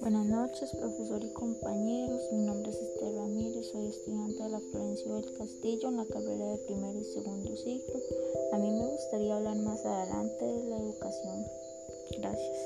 Buenas noches, profesor y compañeros. Mi nombre es Esther Ramírez, soy estudiante de la Florencio del Castillo en la carrera de primer y segundo ciclo. A mí me gustaría hablar más adelante de la educación. Gracias.